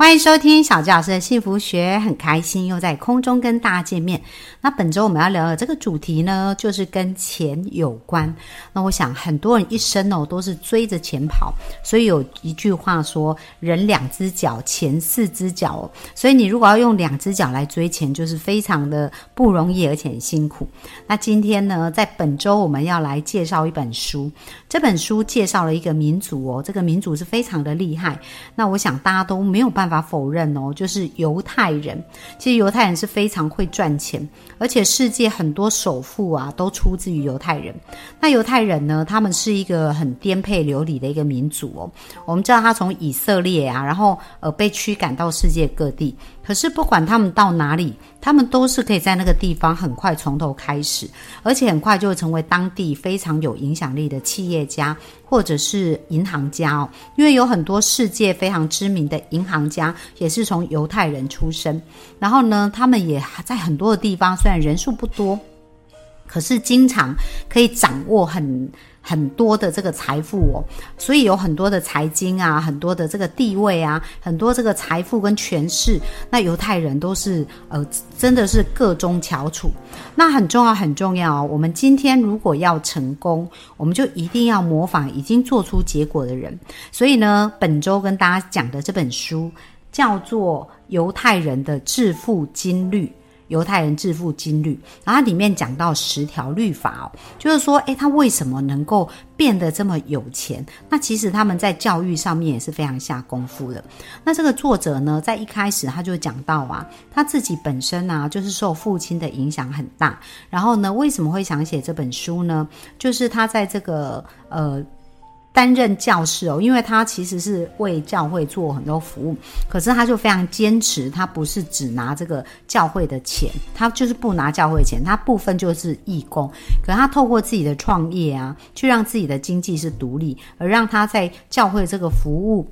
欢迎收听小纪老师的幸福学，很开心又在空中跟大家见面。那本周我们要聊的这个主题呢，就是跟钱有关。那我想很多人一生哦都是追着钱跑，所以有一句话说“人两只脚，钱四只脚”。所以你如果要用两只脚来追钱，就是非常的不容易，而且很辛苦。那今天呢，在本周我们要来介绍一本书，这本书介绍了一个民族哦，这个民族是非常的厉害。那我想大家都没有办法。法否认哦，就是犹太人。其实犹太人是非常会赚钱，而且世界很多首富啊都出自于犹太人。那犹太人呢，他们是一个很颠沛流离的一个民族哦。我们知道他从以色列啊，然后呃被驱赶到世界各地。可是不管他们到哪里，他们都是可以在那个地方很快从头开始，而且很快就会成为当地非常有影响力的企业家或者是银行家哦。因为有很多世界非常知名的银行家也是从犹太人出身，然后呢，他们也在很多的地方，虽然人数不多，可是经常可以掌握很。很多的这个财富哦，所以有很多的财经啊，很多的这个地位啊，很多这个财富跟权势，那犹太人都是呃，真的是各中翘楚。那很重要，很重要哦。我们今天如果要成功，我们就一定要模仿已经做出结果的人。所以呢，本周跟大家讲的这本书叫做《犹太人的致富金律》。犹太人致富金律，然后它里面讲到十条律法哦，就是说，诶，他为什么能够变得这么有钱？那其实他们在教育上面也是非常下功夫的。那这个作者呢，在一开始他就讲到啊，他自己本身呢，就是受父亲的影响很大。然后呢，为什么会想写这本书呢？就是他在这个呃。担任教师哦，因为他其实是为教会做很多服务，可是他就非常坚持，他不是只拿这个教会的钱，他就是不拿教会钱，他部分就是义工，可他透过自己的创业啊，去让自己的经济是独立，而让他在教会这个服务。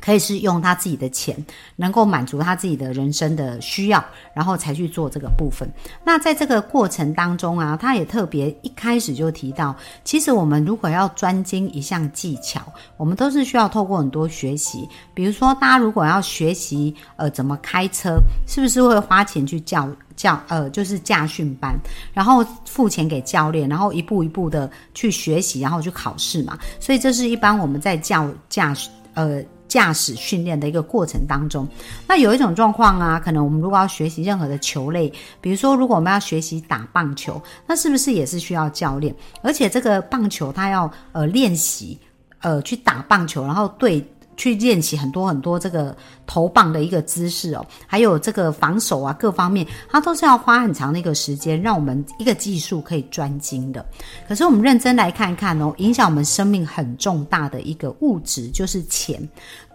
可以是用他自己的钱，能够满足他自己的人生的需要，然后才去做这个部分。那在这个过程当中啊，他也特别一开始就提到，其实我们如果要专精一项技巧，我们都是需要透过很多学习。比如说，大家如果要学习呃怎么开车，是不是会花钱去教教呃就是驾训班，然后付钱给教练，然后一步一步的去学习，然后去考试嘛？所以这是一般我们在教驾呃。驾驶训练的一个过程当中，那有一种状况啊，可能我们如果要学习任何的球类，比如说如果我们要学习打棒球，那是不是也是需要教练？而且这个棒球它要呃练习呃去打棒球，然后对。去练习很多很多这个投棒的一个姿势哦，还有这个防守啊各方面，它都是要花很长的一个时间，让我们一个技术可以专精的。可是我们认真来看看哦，影响我们生命很重大的一个物质就是钱。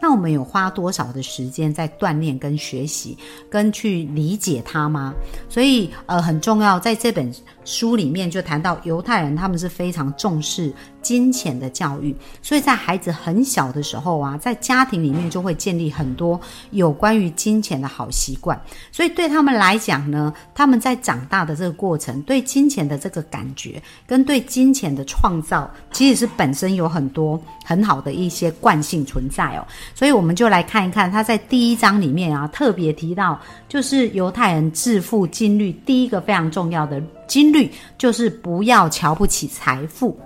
那我们有花多少的时间在锻炼、跟学习、跟去理解它吗？所以呃很重要，在这本书里面就谈到犹太人他们是非常重视金钱的教育，所以在孩子很小的时候啊，在家庭里面就会建立很多有关于金钱的好习惯。所以对他们来讲呢，他们在长大的这个过程，对金钱的这个感觉跟对金钱的创造，其实是本身有很多很好的一些惯性存在哦。所以我们就来看一看，他在第一章里面啊，特别提到，就是犹太人致富金律，第一个非常重要的金律，就是不要瞧不起财富。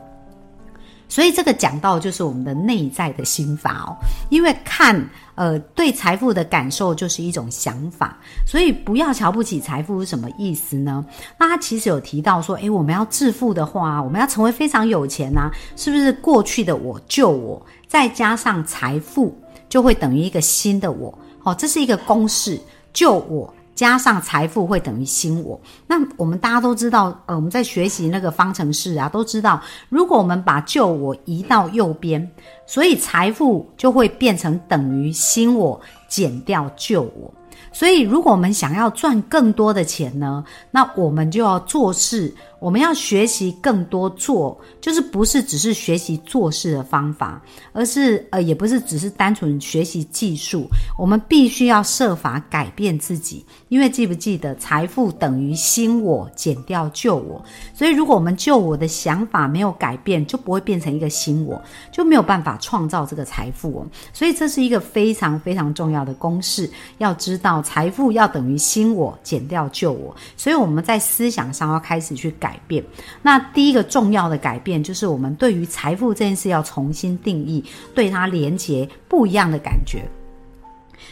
所以这个讲到就是我们的内在的心法哦，因为看呃对财富的感受就是一种想法，所以不要瞧不起财富是什么意思呢？那他其实有提到说，诶，我们要致富的话，我们要成为非常有钱呐，是不是过去的我救我，再加上财富？就会等于一个新的我，哦，这是一个公式，旧我加上财富会等于新我。那我们大家都知道，呃，我们在学习那个方程式啊，都知道，如果我们把旧我移到右边，所以财富就会变成等于新我减掉旧我。所以，如果我们想要赚更多的钱呢，那我们就要做事。我们要学习更多做，就是不是只是学习做事的方法，而是呃，也不是只是单纯学习技术。我们必须要设法改变自己，因为记不记得，财富等于新我减掉旧我。所以，如果我们旧我的想法没有改变，就不会变成一个新我，就没有办法创造这个财富哦。所以，这是一个非常非常重要的公式。要知道，财富要等于新我减掉旧我。所以，我们在思想上要开始去改。改变，那第一个重要的改变就是我们对于财富这件事要重新定义，对它连接不一样的感觉。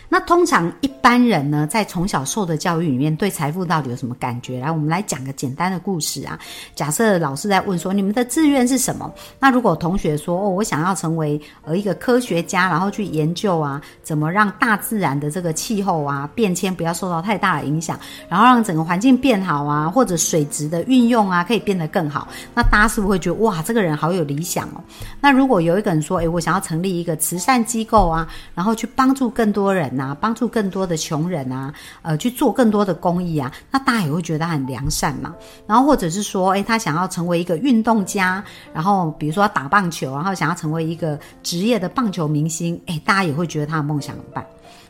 那通常一般人呢，在从小受的教育里面，对财富到底有什么感觉？来，我们来讲个简单的故事啊。假设老师在问说，你们的志愿是什么？那如果同学说，哦，我想要成为呃一个科学家，然后去研究啊，怎么让大自然的这个气候啊变迁不要受到太大的影响，然后让整个环境变好啊，或者水质的运用啊可以变得更好，那大家是不是会觉得哇，这个人好有理想哦？那如果有一个人说，诶，我想要成立一个慈善机构啊，然后去帮助更多人。啊，帮助更多的穷人啊，呃，去做更多的公益啊，那大家也会觉得他很良善嘛。然后或者是说，诶，他想要成为一个运动家，然后比如说打棒球，然后想要成为一个职业的棒球明星，诶，大家也会觉得他的梦想很棒。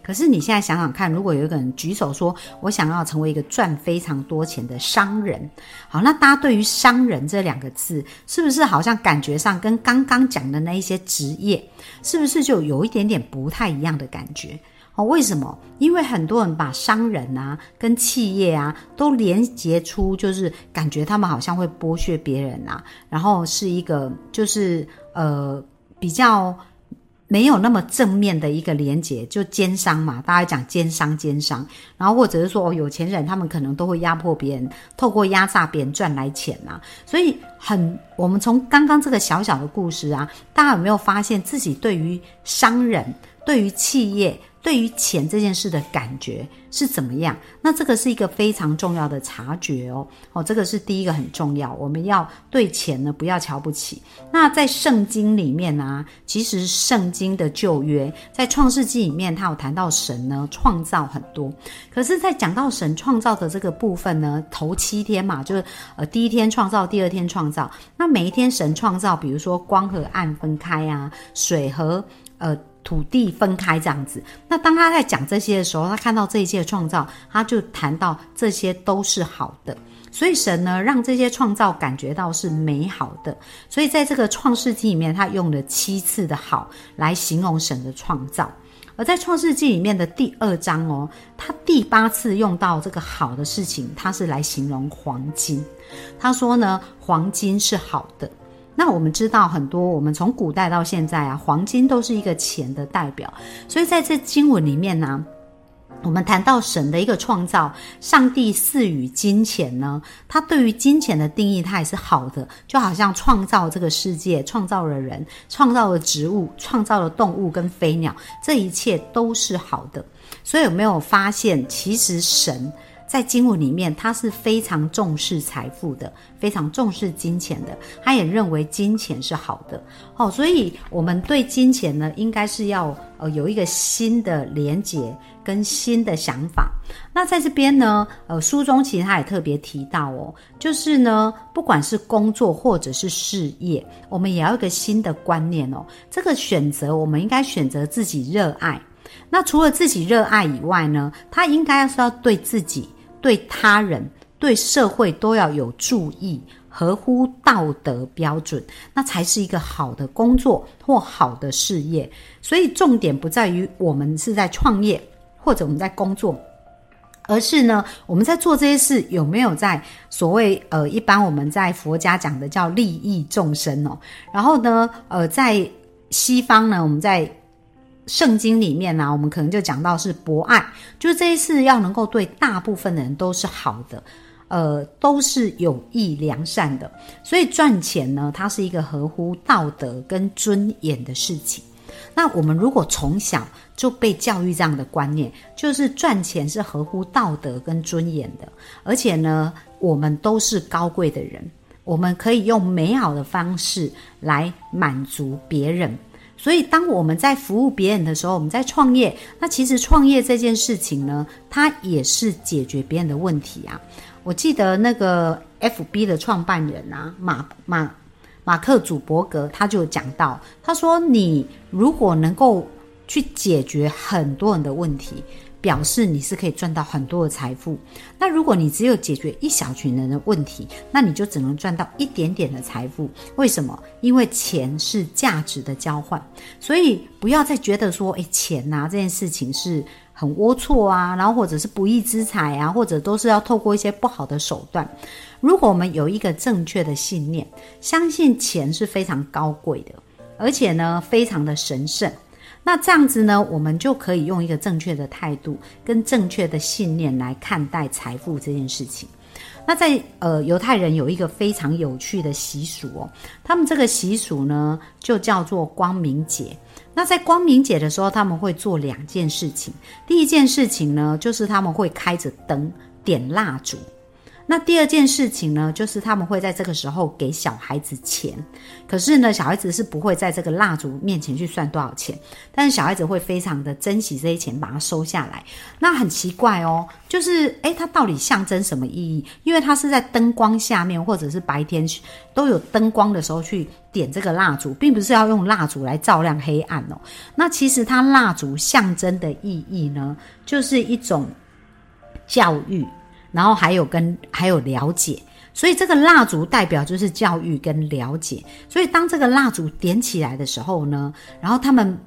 可是你现在想想看，如果有一个人举手说，我想要成为一个赚非常多钱的商人，好，那大家对于商人这两个字，是不是好像感觉上跟刚刚讲的那一些职业，是不是就有一点点不太一样的感觉？哦，为什么？因为很多人把商人啊跟企业啊都连接出，就是感觉他们好像会剥削别人啊，然后是一个就是呃比较没有那么正面的一个连接，就奸商嘛，大家讲奸商奸商，然后或者是说哦有钱人他们可能都会压迫别人，透过压榨别人赚来钱啊，所以很我们从刚刚这个小小的故事啊，大家有没有发现自己对于商人对于企业？对于钱这件事的感觉是怎么样？那这个是一个非常重要的察觉哦。哦，这个是第一个很重要，我们要对钱呢不要瞧不起。那在圣经里面呢，其实圣经的旧约在创世纪里面，它有谈到神呢创造很多。可是，在讲到神创造的这个部分呢，头七天嘛，就是呃第一天创造，第二天创造。那每一天神创造，比如说光和暗分开啊，水和呃。土地分开这样子，那当他在讲这些的时候，他看到这一切创造，他就谈到这些都是好的。所以神呢，让这些创造感觉到是美好的。所以在这个创世纪里面，他用了七次的好来形容神的创造。而在创世纪里面的第二章哦，他第八次用到这个好的事情，他是来形容黄金。他说呢，黄金是好的。那我们知道很多，我们从古代到现在啊，黄金都是一个钱的代表。所以在这经文里面呢，我们谈到神的一个创造，上帝赐予金钱呢，他对于金钱的定义，他也是好的，就好像创造这个世界，创造了人，创造了植物，创造了动物跟飞鸟，这一切都是好的。所以有没有发现，其实神？在经文里面，他是非常重视财富的，非常重视金钱的。他也认为金钱是好的，哦，所以我们对金钱呢，应该是要呃有一个新的连结跟新的想法。那在这边呢，呃，书中其实他也特别提到哦，就是呢，不管是工作或者是事业，我们也要一个新的观念哦。这个选择，我们应该选择自己热爱。那除了自己热爱以外呢，他应该是要对自己。对他人、对社会都要有注意，合乎道德标准，那才是一个好的工作或好的事业。所以重点不在于我们是在创业或者我们在工作，而是呢，我们在做这些事有没有在所谓呃，一般我们在佛家讲的叫利益众生哦。然后呢，呃，在西方呢，我们在。圣经里面呢，我们可能就讲到是博爱，就是这一次要能够对大部分的人都是好的，呃，都是有益良善的。所以赚钱呢，它是一个合乎道德跟尊严的事情。那我们如果从小就被教育这样的观念，就是赚钱是合乎道德跟尊严的，而且呢，我们都是高贵的人，我们可以用美好的方式来满足别人。所以，当我们在服务别人的时候，我们在创业。那其实创业这件事情呢，它也是解决别人的问题啊。我记得那个 FB 的创办人啊，马马马克·祖伯格，他就讲到，他说：“你如果能够去解决很多人的问题。”表示你是可以赚到很多的财富。那如果你只有解决一小群人的问题，那你就只能赚到一点点的财富。为什么？因为钱是价值的交换，所以不要再觉得说，诶，钱呐这件事情是很龌龊啊，然后或者是不义之财啊，或者都是要透过一些不好的手段。如果我们有一个正确的信念，相信钱是非常高贵的，而且呢，非常的神圣。那这样子呢，我们就可以用一个正确的态度跟正确的信念来看待财富这件事情。那在呃犹太人有一个非常有趣的习俗哦，他们这个习俗呢就叫做光明节。那在光明节的时候，他们会做两件事情。第一件事情呢，就是他们会开着灯点蜡烛。那第二件事情呢，就是他们会在这个时候给小孩子钱，可是呢，小孩子是不会在这个蜡烛面前去算多少钱，但是小孩子会非常的珍惜这些钱，把它收下来。那很奇怪哦，就是诶，它到底象征什么意义？因为它是在灯光下面，或者是白天都有灯光的时候去点这个蜡烛，并不是要用蜡烛来照亮黑暗哦。那其实它蜡烛象征的意义呢，就是一种教育。然后还有跟还有了解，所以这个蜡烛代表就是教育跟了解。所以当这个蜡烛点起来的时候呢，然后他们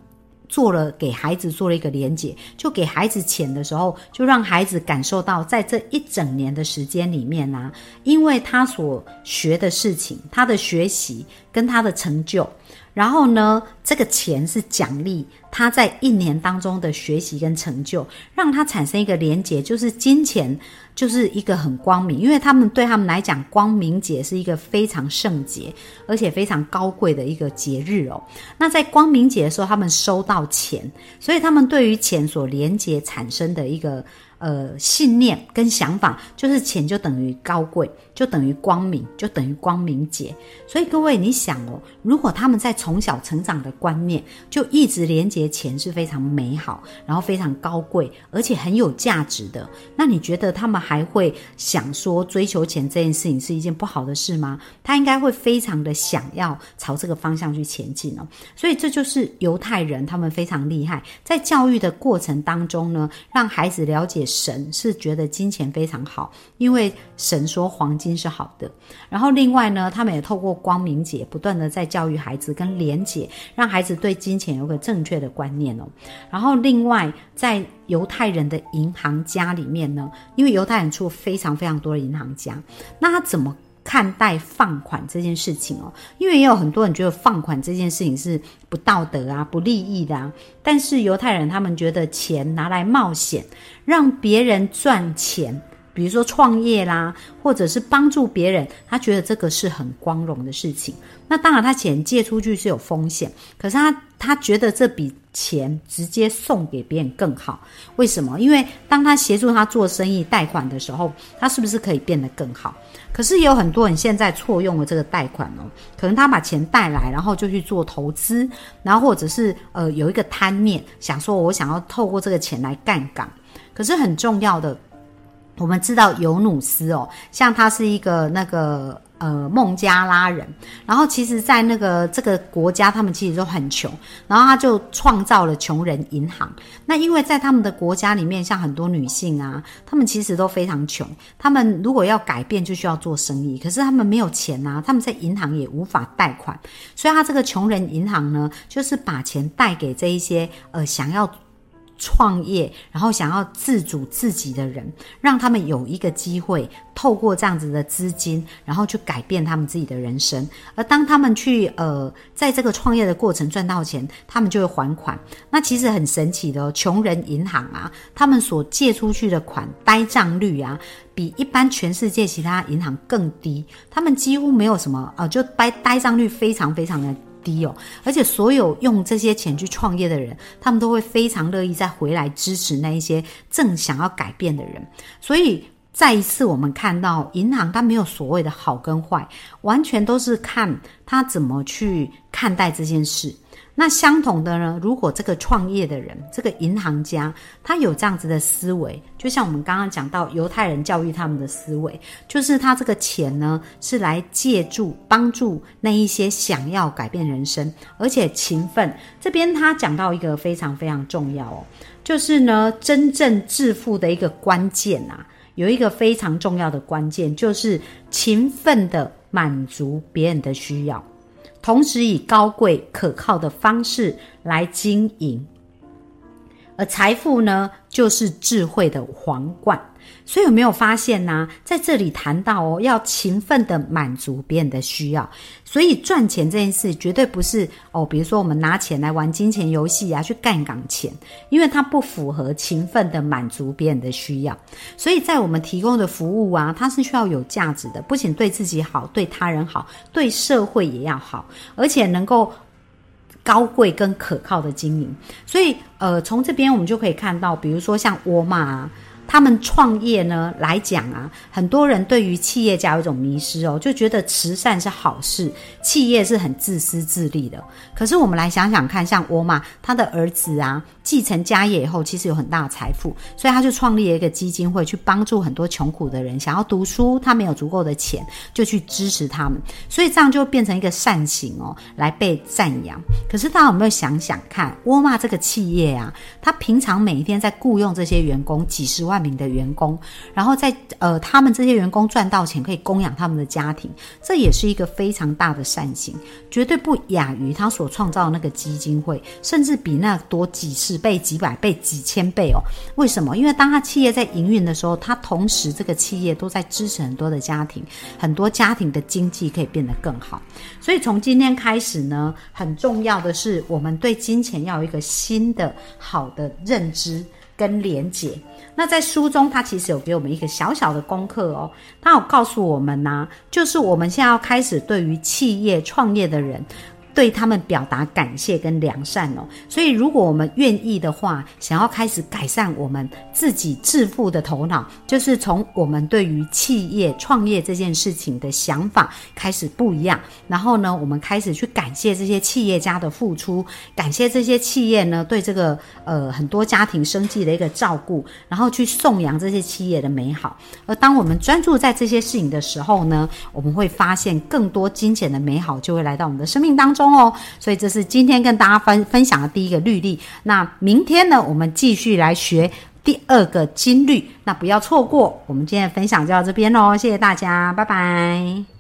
做了给孩子做了一个连结，就给孩子钱的时候，就让孩子感受到在这一整年的时间里面呢，因为他所学的事情，他的学习跟他的成就。然后呢，这个钱是奖励他在一年当中的学习跟成就，让他产生一个连结，就是金钱就是一个很光明，因为他们对他们来讲，光明节是一个非常圣洁而且非常高贵的一个节日哦。那在光明节的时候，他们收到钱，所以他们对于钱所连结产生的一个。呃，信念跟想法就是钱就等于高贵，就等于光明，就等于光明节。所以各位，你想哦，如果他们在从小成长的观念就一直连接钱是非常美好，然后非常高贵，而且很有价值的，那你觉得他们还会想说追求钱这件事情是一件不好的事吗？他应该会非常的想要朝这个方向去前进哦。所以这就是犹太人他们非常厉害，在教育的过程当中呢，让孩子了解。神是觉得金钱非常好，因为神说黄金是好的。然后另外呢，他们也透过光明节不断的在教育孩子跟连结，让孩子对金钱有个正确的观念哦。然后另外在犹太人的银行家里面呢，因为犹太人出非常非常多的银行家，那他怎么？看待放款这件事情哦，因为也有很多人觉得放款这件事情是不道德啊、不利益的啊。但是犹太人他们觉得钱拿来冒险，让别人赚钱，比如说创业啦，或者是帮助别人，他觉得这个是很光荣的事情。那当然，他钱借出去是有风险，可是他他觉得这笔钱直接送给别人更好。为什么？因为当他协助他做生意贷款的时候，他是不是可以变得更好？可是也有很多人现在错用了这个贷款哦，可能他把钱带来，然后就去做投资，然后或者是呃有一个贪念，想说我想要透过这个钱来干岗。可是很重要的，我们知道尤努斯哦，像他是一个那个。呃，孟加拉人，然后其实，在那个这个国家，他们其实都很穷，然后他就创造了穷人银行。那因为在他们的国家里面，像很多女性啊，他们其实都非常穷，他们如果要改变，就需要做生意，可是他们没有钱啊，他们在银行也无法贷款，所以他这个穷人银行呢，就是把钱贷给这一些呃想要。创业，然后想要自主自己的人，让他们有一个机会，透过这样子的资金，然后去改变他们自己的人生。而当他们去呃，在这个创业的过程赚到钱，他们就会还款。那其实很神奇的，穷人银行啊，他们所借出去的款呆账率啊，比一般全世界其他银行更低。他们几乎没有什么呃，就呆呆账率非常非常的。低哦，而且所有用这些钱去创业的人，他们都会非常乐意再回来支持那一些正想要改变的人。所以再一次，我们看到银行它没有所谓的好跟坏，完全都是看他怎么去看待这件事。那相同的呢，如果这个创业的人，这个银行家，他有这样子的思维，就像我们刚刚讲到犹太人教育他们的思维，就是他这个钱呢是来借助帮助那一些想要改变人生，而且勤奋。这边他讲到一个非常非常重要哦，就是呢，真正致富的一个关键啊，有一个非常重要的关键，就是勤奋的满足别人的需要。同时以高贵可靠的方式来经营，而财富呢，就是智慧的皇冠。所以有没有发现呢？在这里谈到哦，要勤奋的满足别人的需要。所以赚钱这件事绝对不是哦，比如说我们拿钱来玩金钱游戏啊，去干岗钱，因为它不符合勤奋的满足别人的需要。所以在我们提供的服务啊，它是需要有价值的，不仅对自己好，对他人好，对社会也要好，而且能够高贵跟可靠的经营。所以呃，从这边我们就可以看到，比如说像沃尔玛。他们创业呢来讲啊，很多人对于企业家有一种迷失哦，就觉得慈善是好事，企业是很自私自利的。可是我们来想想看，像沃玛他的儿子啊，继承家业以后，其实有很大的财富，所以他就创立了一个基金会，去帮助很多穷苦的人，想要读书，他没有足够的钱，就去支持他们，所以这样就变成一个善行哦，来被赞扬。可是大家有没有想想看，沃玛这个企业啊，他平常每一天在雇佣这些员工几十万。万名的员工，然后在呃，他们这些员工赚到钱可以供养他们的家庭，这也是一个非常大的善行，绝对不亚于他所创造的那个基金会，甚至比那多几十倍、几百倍、几千倍哦。为什么？因为当他企业在营运的时候，他同时这个企业都在支持很多的家庭，很多家庭的经济可以变得更好。所以从今天开始呢，很重要的是，我们对金钱要有一个新的好的认知。跟连结，那在书中，他其实有给我们一个小小的功课哦，他有告诉我们呐，就是我们现在要开始对于企业创业的人。对他们表达感谢跟良善哦，所以如果我们愿意的话，想要开始改善我们自己致富的头脑，就是从我们对于企业创业这件事情的想法开始不一样。然后呢，我们开始去感谢这些企业家的付出，感谢这些企业呢对这个呃很多家庭生计的一个照顾，然后去颂扬这些企业的美好。而当我们专注在这些事情的时候呢，我们会发现更多金钱的美好就会来到我们的生命当中哦，所以这是今天跟大家分分享的第一个律例。那明天呢，我们继续来学第二个金律。那不要错过，我们今天的分享就到这边喽，谢谢大家，拜拜。